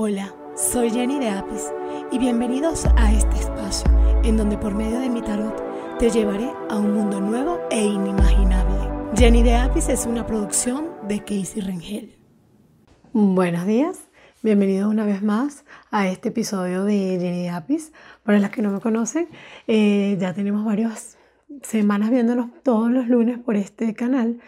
Hola, soy Jenny de Apis y bienvenidos a este espacio en donde por medio de mi tarot te llevaré a un mundo nuevo e inimaginable. Jenny de Apis es una producción de Casey Rengel. Buenos días, bienvenidos una vez más a este episodio de Jenny de Apis. Para las que no me conocen, eh, ya tenemos varios semanas viéndonos todos los lunes por este canal.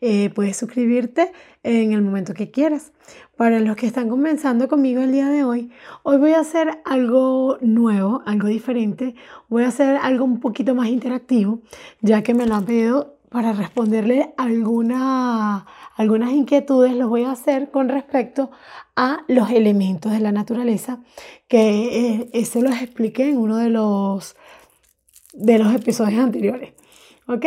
Eh, puedes suscribirte en el momento que quieras. Para los que están comenzando conmigo el día de hoy, hoy voy a hacer algo nuevo, algo diferente. Voy a hacer algo un poquito más interactivo, ya que me lo han pedido para responderle alguna, algunas inquietudes. Lo voy a hacer con respecto a los elementos de la naturaleza, que eh, eso los expliqué en uno de los de los episodios anteriores. ¿Ok?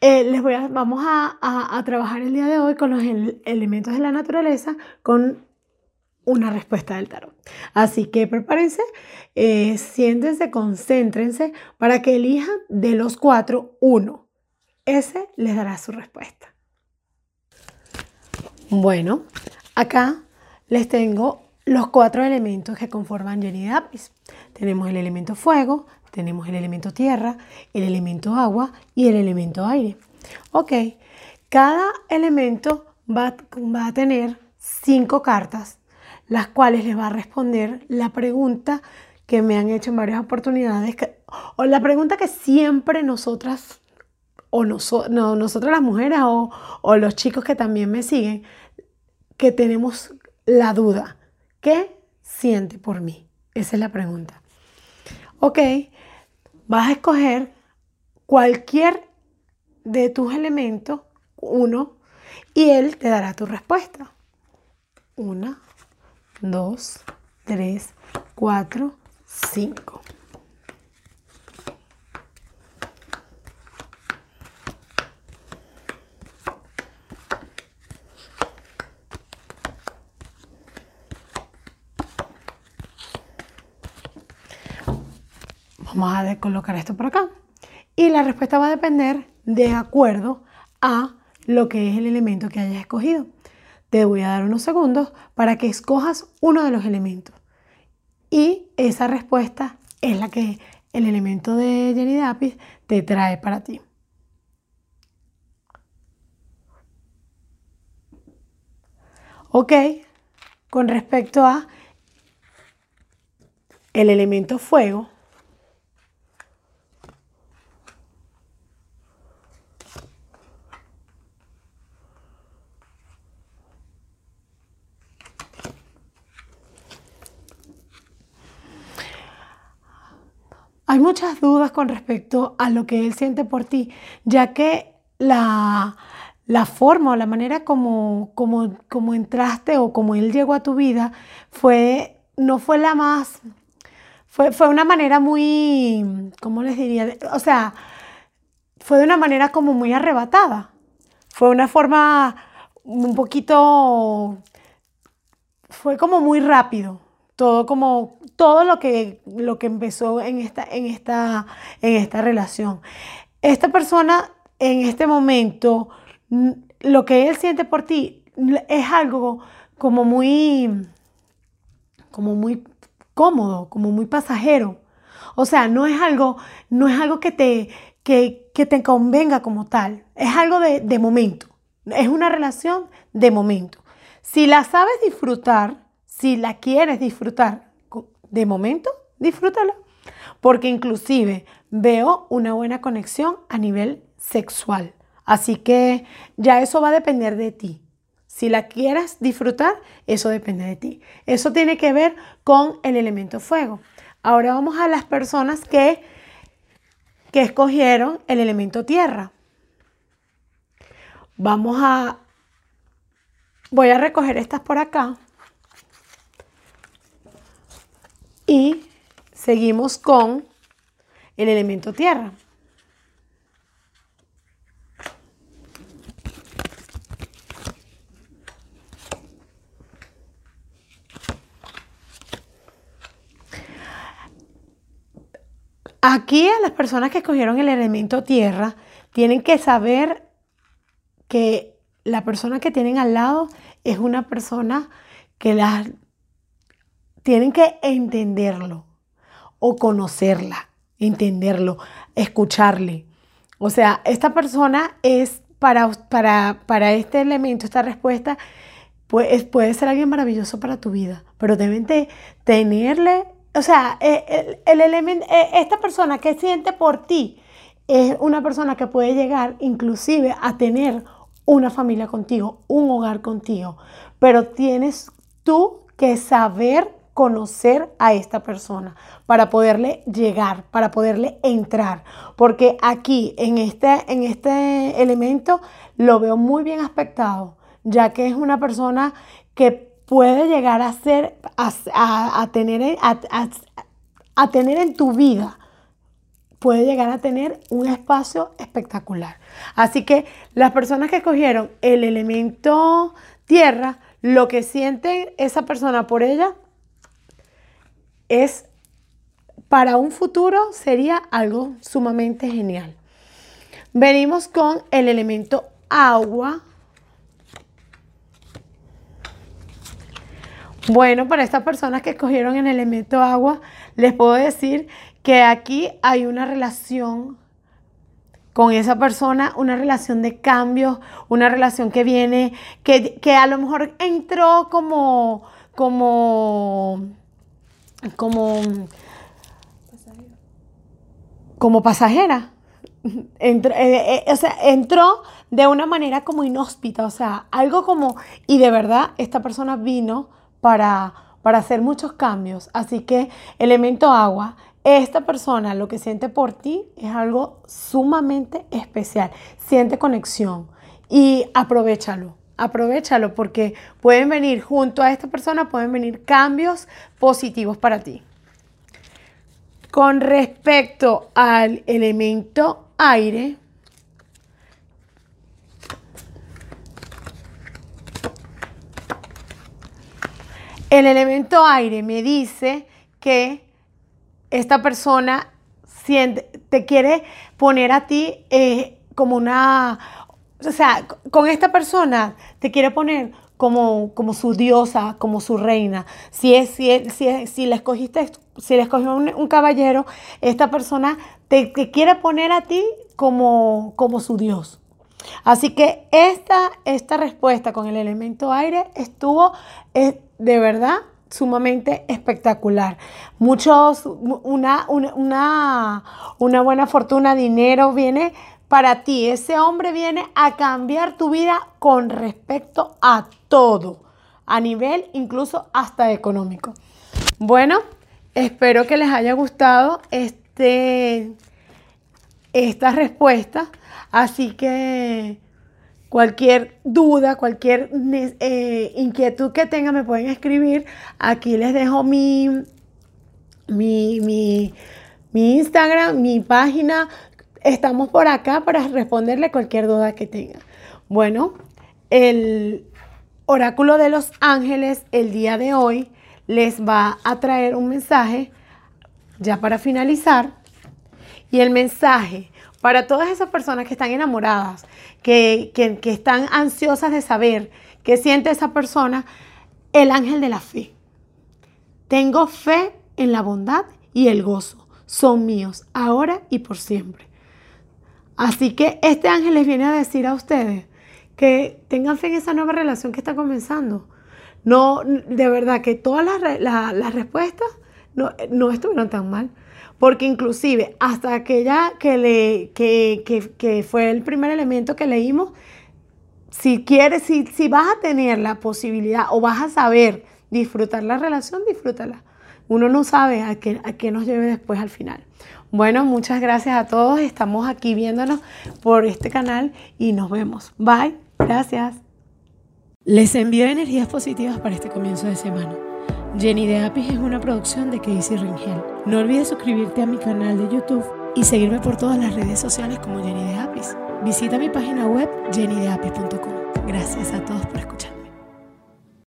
Eh, les voy a, vamos a, trabajar el día de hoy con los elementos de la naturaleza con una respuesta del tarot. Así que prepárense, eh, siéntense, concéntrense para que elijan de los cuatro uno. Ese les dará su respuesta. Bueno, acá les tengo los cuatro elementos que conforman Jenny Apis. Tenemos el elemento fuego, tenemos el elemento tierra, el elemento agua y el elemento aire. Ok, cada elemento va, va a tener cinco cartas, las cuales les va a responder la pregunta que me han hecho en varias oportunidades, o la pregunta que siempre nosotras, o nosotras las mujeres, o, o los chicos que también me siguen, que tenemos la duda. ¿Qué siente por mí? Esa es la pregunta. Ok, vas a escoger cualquier de tus elementos, uno, y él te dará tu respuesta. Una, dos, tres, cuatro, cinco. Vamos a colocar esto por acá. Y la respuesta va a depender de acuerdo a lo que es el elemento que hayas escogido. Te voy a dar unos segundos para que escojas uno de los elementos. Y esa respuesta es la que el elemento de Jenny Dapis te trae para ti. Ok, con respecto a el elemento fuego, Hay muchas dudas con respecto a lo que él siente por ti, ya que la, forma o la manera como, como, como, entraste o como él llegó a tu vida fue, no fue la más, fue, fue una manera muy, ¿cómo les diría? O sea, fue de una manera como muy arrebatada. Fue una forma un poquito, fue como muy rápido, todo como todo lo que, lo que empezó en esta, en, esta, en esta relación. Esta persona en este momento, lo que él siente por ti es algo como muy, como muy cómodo, como muy pasajero. O sea, no es algo, no es algo que te, que, que te convenga como tal. Es algo de, de momento. Es una relación de momento. Si la sabes disfrutar, si la quieres disfrutar, de momento, disfrútala. Porque inclusive veo una buena conexión a nivel sexual. Así que ya eso va a depender de ti. Si la quieres disfrutar, eso depende de ti. Eso tiene que ver con el elemento fuego. Ahora vamos a las personas que, que escogieron el elemento tierra. Vamos a... Voy a recoger estas por acá. Y seguimos con el elemento tierra. Aquí a las personas que escogieron el elemento tierra tienen que saber que la persona que tienen al lado es una persona que las tienen que entenderlo o conocerla, entenderlo, escucharle. O sea, esta persona es para, para, para este elemento, esta respuesta, pues, puede ser alguien maravilloso para tu vida, pero deben de tenerle, o sea, eh, el, elemento, eh, esta persona que siente por ti es una persona que puede llegar inclusive a tener una familia contigo, un hogar contigo, pero tienes tú que saber conocer a esta persona para poderle llegar, para poderle entrar, porque aquí en este, en este elemento lo veo muy bien aspectado, ya que es una persona que puede llegar a ser, a, tener, a tener en tu vida puede llegar a tener un espacio espectacular. Así que las personas que escogieron el elemento tierra, lo que siente esa persona por ella es para un futuro sería algo sumamente genial. Venimos con el elemento agua. Bueno, para estas personas que escogieron el elemento agua, les puedo decir que aquí hay una relación con esa persona, una relación de cambio, una relación que viene, que, a lo mejor entró como, como, como, como pasajera. Entró, eh, eh, o sea, entró de una manera como inhóspita, o sea, algo como, y de verdad esta persona vino para, para hacer muchos cambios. Así que elemento agua esta persona lo que siente por ti es algo sumamente especial. Siente conexión y aprovechalo. Aprovechalo porque pueden venir junto a esta persona, pueden venir cambios positivos para ti. Con respecto al elemento aire, el elemento aire me dice que esta persona te quiere poner a ti eh, como una, o sea, con esta persona te quiere poner como, como su diosa, como su reina. Si, es, si, si, si le escogiste, si le escogió un, caballero, esta persona te, quiere poner a ti como, como su dios. Así que esta, esta respuesta con el elemento aire estuvo eh, de verdad sumamente espectacular. Muchos, una, una, una, buena fortuna, dinero viene para ti. Ese hombre viene a cambiar tu vida con respecto a todo, a nivel incluso hasta económico. Bueno, espero que les haya gustado este, esta respuesta. Así que Cualquier duda, cualquier eh, inquietud que tengan me pueden escribir. Aquí les dejo mi, mi, mi, Instagram, mi página. Estamos por acá para responderle cualquier duda que tengan. Bueno, el oráculo de los ángeles el día de hoy les va a traer un mensaje ya para finalizar. Y el mensaje para todas esas personas que están enamoradas, que, están ansiosas de saber qué siente esa persona, el ángel de la fe. Tengo fe en la bondad y el gozo. Son míos, ahora y por siempre. Así que este ángel les viene a decir a ustedes que tengan fe en esa nueva relación que está comenzando. No, de verdad que todas las, respuestas no, no estuvieron tan mal. Porque inclusive hasta aquella que, le, que, fue el primer elemento que leímos, si quieres, si, si vas a tener la posibilidad o vas a saber disfrutar la relación, disfrútala. Uno no sabe a qué, a qué nos lleve después al final. Bueno, muchas gracias a todos. Estamos aquí viéndonos por este canal y nos vemos. Bye. Gracias. Les envío energías positivas para este comienzo de semana. Jenny de Apis es una producción de Casey Ringel. No olvides suscribirte a mi canal de YouTube y seguirme por todas las redes sociales como Jenny de Apis. Visita mi página web jennydeapis.com. Gracias a todos por escuchar.